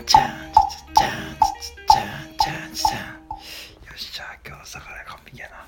よっしゃ今日の魚完璧やな